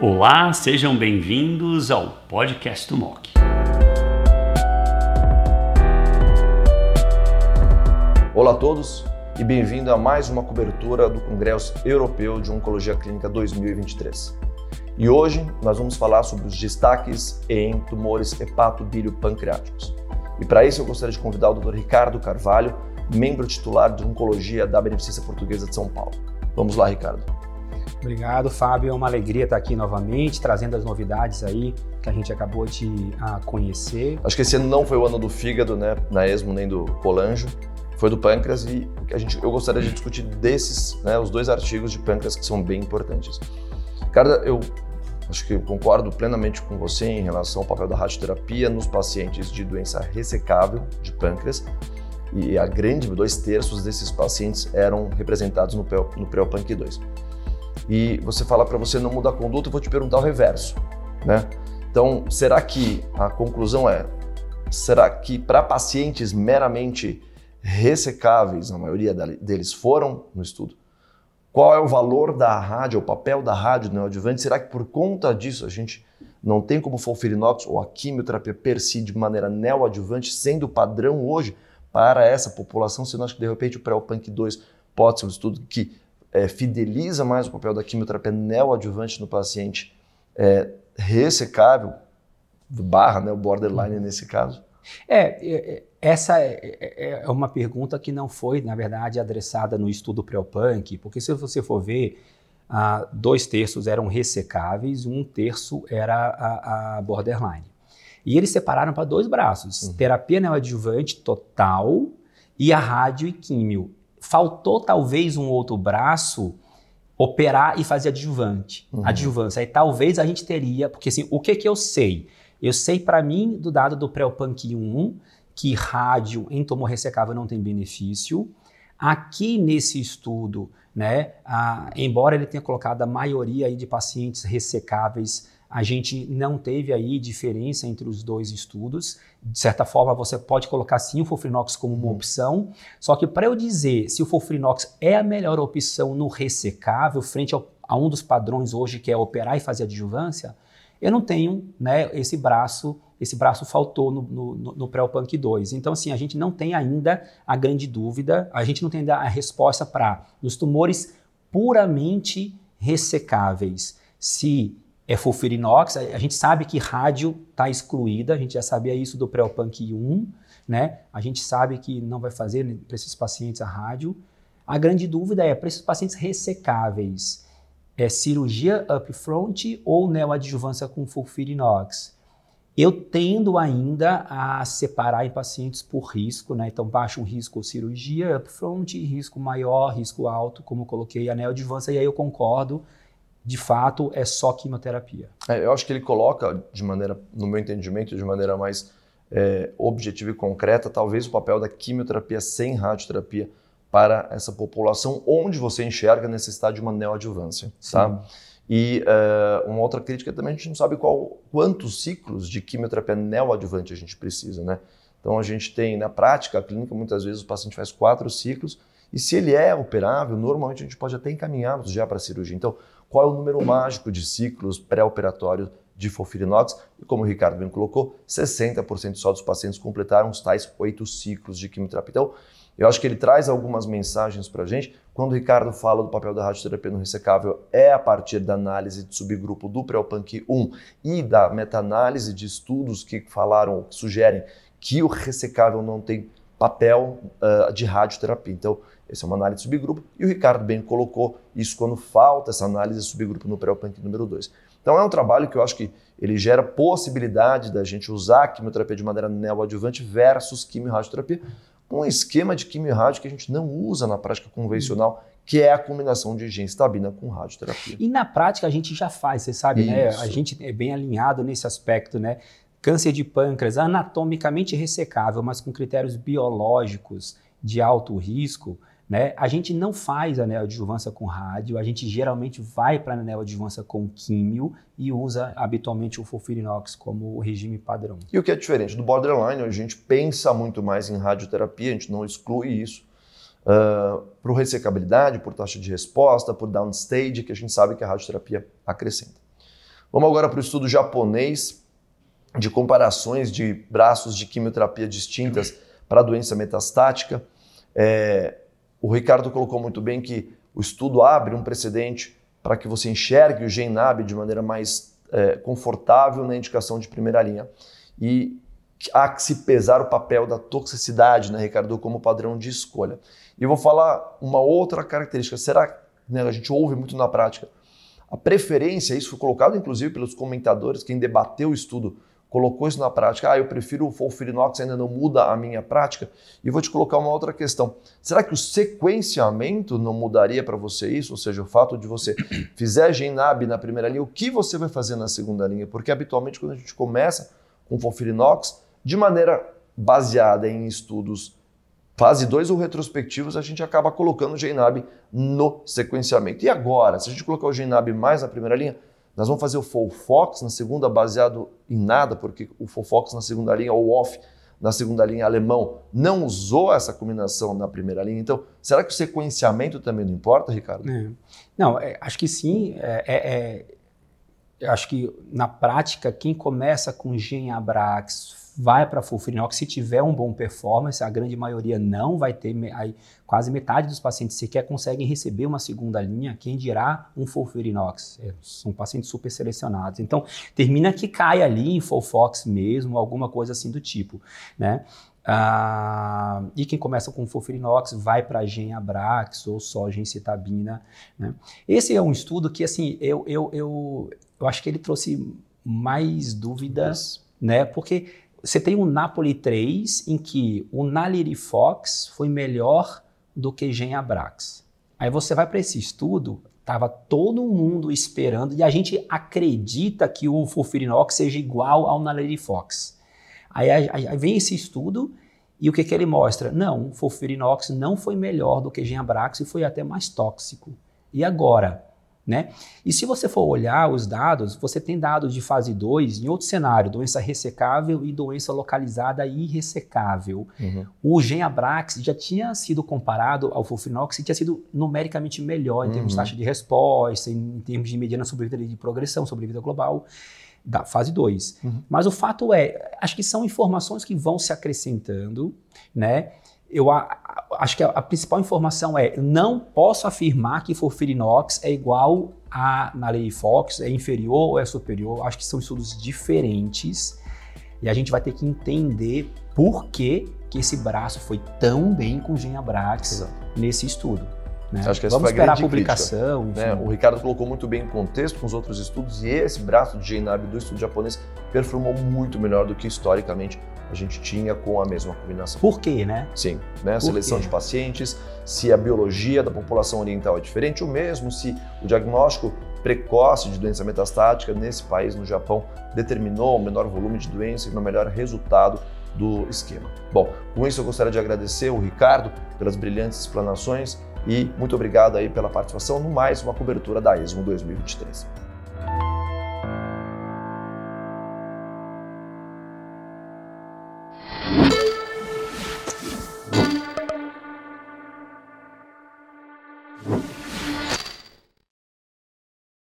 Olá, sejam bem-vindos ao podcast do MOC. Olá a todos e bem-vindo a mais uma cobertura do Congresso Europeu de Oncologia Clínica 2023. E hoje nós vamos falar sobre os destaques em tumores hepato-bílio-pancreáticos. E para isso eu gostaria de convidar o Dr. Ricardo Carvalho, membro titular de Oncologia da Beneficência Portuguesa de São Paulo. Vamos lá, Ricardo. Obrigado, Fábio. É uma alegria estar aqui novamente, trazendo as novidades aí que a gente acabou de uh, conhecer. Acho que esse ano não foi o ano do fígado, né, na ESMO nem do colanjo, foi do pâncreas e a gente, eu gostaria de discutir desses, né, os dois artigos de pâncreas que são bem importantes. Cara, eu acho que eu concordo plenamente com você em relação ao papel da radioterapia nos pacientes de doença ressecável de pâncreas e a grande, dois terços desses pacientes eram representados no, no PREOPANC 2 e você fala para você não mudar a conduta, eu vou te perguntar o reverso, né? Então, será que a conclusão é, será que para pacientes meramente ressecáveis, a maioria deles foram no estudo, qual é o valor da rádio, o papel da rádio neoadjuvante? Será que por conta disso a gente não tem como folfirinox ou a quimioterapia per si de maneira neoadjuvante sendo padrão hoje para essa população, se nós que de repente o pré-PANC 2 pode ser um estudo que é, fideliza mais o papel da quimioterapia neoadjuvante no paciente é, ressecável, barra, né, o borderline uhum. nesse caso? É, é, é essa é, é, uma pergunta que não foi, na verdade, adressada no estudo Preopunk, porque se você for ver, ah, dois terços eram ressecáveis, um terço era a, a borderline. E eles separaram para dois braços: uhum. terapia neoadjuvante total e a rádio e químio faltou talvez um outro braço operar e fazer adjuvante, uhum. adjuvância. Aí talvez a gente teria, porque assim, o que que eu sei? Eu sei para mim do dado do Preopanc 1 que rádio em tumor ressecável não tem benefício. Aqui nesse estudo, né, embora ele tenha colocado a maioria aí de pacientes ressecáveis a gente não teve aí diferença entre os dois estudos. De certa forma, você pode colocar sim o Fofrinox como uma uhum. opção, só que para eu dizer se o Fofrinox é a melhor opção no ressecável, frente ao, a um dos padrões hoje que é operar e fazer adjuvância, eu não tenho né, esse braço, esse braço faltou no, no, no PrEOPANC 2. Então, assim, a gente não tem ainda a grande dúvida, a gente não tem ainda a resposta para, nos tumores puramente ressecáveis, se é fulfirinox. A gente sabe que rádio está excluída, a gente já sabia isso do Preopanc 1, né? A gente sabe que não vai fazer para esses pacientes a rádio. A grande dúvida é, para esses pacientes ressecáveis, é cirurgia upfront ou neoadjuvância com fulfirinox? Eu tendo ainda a separar em pacientes por risco, né? Então, baixo risco cirurgia upfront, risco maior, risco alto, como eu coloquei a neoadjuvância, e aí eu concordo de fato é só quimioterapia. É, eu acho que ele coloca de maneira, no meu entendimento, de maneira mais é, objetiva e concreta, talvez o papel da quimioterapia sem radioterapia para essa população onde você enxerga a necessidade de uma neoadjuvância, tá? E uh, uma outra crítica também, a gente não sabe qual, quantos ciclos de quimioterapia neoadjuvante a gente precisa, né? Então a gente tem, na prática, a clínica, muitas vezes o paciente faz quatro ciclos, e se ele é operável, normalmente a gente pode até encaminhá-los já para a cirurgia. Então, qual é o número mágico de ciclos pré-operatórios de Fofirinox? E como o Ricardo bem colocou, 60% só dos pacientes completaram os tais oito ciclos de quimioterapia. Então, eu acho que ele traz algumas mensagens para a gente. Quando o Ricardo fala do papel da radioterapia no ressecável, é a partir da análise de subgrupo do PREOPANC 1 e da meta-análise de estudos que falaram, que sugerem que o ressecável não tem papel uh, de radioterapia. Então, essa é uma análise de subgrupo e o Ricardo bem colocou isso quando falta essa análise de subgrupo no pré-punk número 2. Então é um trabalho que eu acho que ele gera possibilidade da gente usar a quimioterapia de maneira neoadjuvante versus quimiorradioterapia, um esquema de quimiorradio que a gente não usa na prática convencional, que é a combinação de gencitabina com radioterapia. E na prática a gente já faz, você sabe, isso. né? A gente é bem alinhado nesse aspecto, né? Câncer de pâncreas anatomicamente ressecável, mas com critérios biológicos de alto risco, né? A gente não faz a neoadjuvância com rádio, a gente geralmente vai para a neoadjuvância com químio e usa habitualmente o fulfirinox como regime padrão. E o que é diferente do borderline, a gente pensa muito mais em radioterapia, a gente não exclui isso. Uh, por ressecabilidade, por taxa de resposta, por downstage, que a gente sabe que a radioterapia acrescenta. Vamos agora para o estudo japonês de comparações de braços de quimioterapia distintas para doença metastática. É, o Ricardo colocou muito bem que o estudo abre um precedente para que você enxergue o GenNab de maneira mais é, confortável na indicação de primeira linha. E há que se pesar o papel da toxicidade, né, Ricardo, como padrão de escolha. E eu vou falar uma outra característica. Será que né, a gente ouve muito na prática? A preferência, isso foi colocado inclusive pelos comentadores, quem debateu o estudo colocou isso na prática. Ah, eu prefiro o Folfirinox, ainda não muda a minha prática. E vou te colocar uma outra questão. Será que o sequenciamento não mudaria para você isso? Ou seja, o fato de você fizer GenNab na primeira linha, o que você vai fazer na segunda linha? Porque habitualmente quando a gente começa com Folfirinox, de maneira baseada em estudos fase 2 ou retrospectivos, a gente acaba colocando o GenNab no sequenciamento. E agora, se a gente colocar o GenNab mais na primeira linha, nós vamos fazer o full fox na segunda baseado em nada, porque o full fox na segunda linha ou off na segunda linha alemão não usou essa combinação na primeira linha. Então, será que o sequenciamento também não importa, Ricardo? É. Não, é, acho que sim. É, é acho que na prática, quem começa com Gen Abrax, vai para Fulfirinox se tiver um bom performance, a grande maioria não vai ter, aí, quase metade dos pacientes sequer conseguem receber uma segunda linha, quem dirá um Fulfirinox, é, são pacientes super selecionados. Então, termina que cai ali em Fulfox mesmo, alguma coisa assim do tipo, né? Ah, e quem começa com Fulfirinox vai para Gen Abrax ou só Gencitabina, né? Esse é um estudo que, assim, eu, eu, eu, eu acho que ele trouxe mais dúvidas, né? Porque você tem o Napoli 3, em que o Nalirifox foi melhor do que Genabrax. Aí você vai para esse estudo, estava todo mundo esperando e a gente acredita que o Fulfirinox seja igual ao Nalirifox. Aí, aí, aí, vem esse estudo e o que, que ele mostra? Não, o Fulfirinox não foi melhor do que Genabrax e foi até mais tóxico. E agora? Né? E se você for olhar os dados, você tem dados de fase 2 em outro cenário, doença ressecável e doença localizada irressecável. Uhum. O Genabrax já tinha sido comparado ao Fulfinox e tinha sido numericamente melhor em termos uhum. de taxa de resposta, em, termos de mediana sobrevida de progressão, sobrevida global da fase 2. Uhum. Mas o fato é, acho que são informações que vão se acrescentando, né? eu a, acho que a, a, principal informação é: não posso afirmar que Fulfirinox é igual a Nalei Fox, é inferior ou é superior. Acho que são estudos diferentes e a gente vai ter que entender por que, que esse braço foi tão bem com Genabrax nesse estudo. Né? Acho que Vamos esperar a publicação. né? O Ricardo colocou muito bem em contexto com os outros estudos e esse braço de GNAB do estudo japonês performou muito melhor do que historicamente a gente tinha com a mesma combinação. Por quê, né? Sim, né? A seleção de pacientes, se a biologia da população oriental é diferente, ou mesmo se o diagnóstico precoce de doença metastática nesse país, no Japão, determinou o menor volume de doença e o melhor resultado do esquema. Bom, com isso eu gostaria de agradecer o Ricardo pelas brilhantes explanações e muito obrigado aí pela participação no mais uma cobertura da ESMO 2023.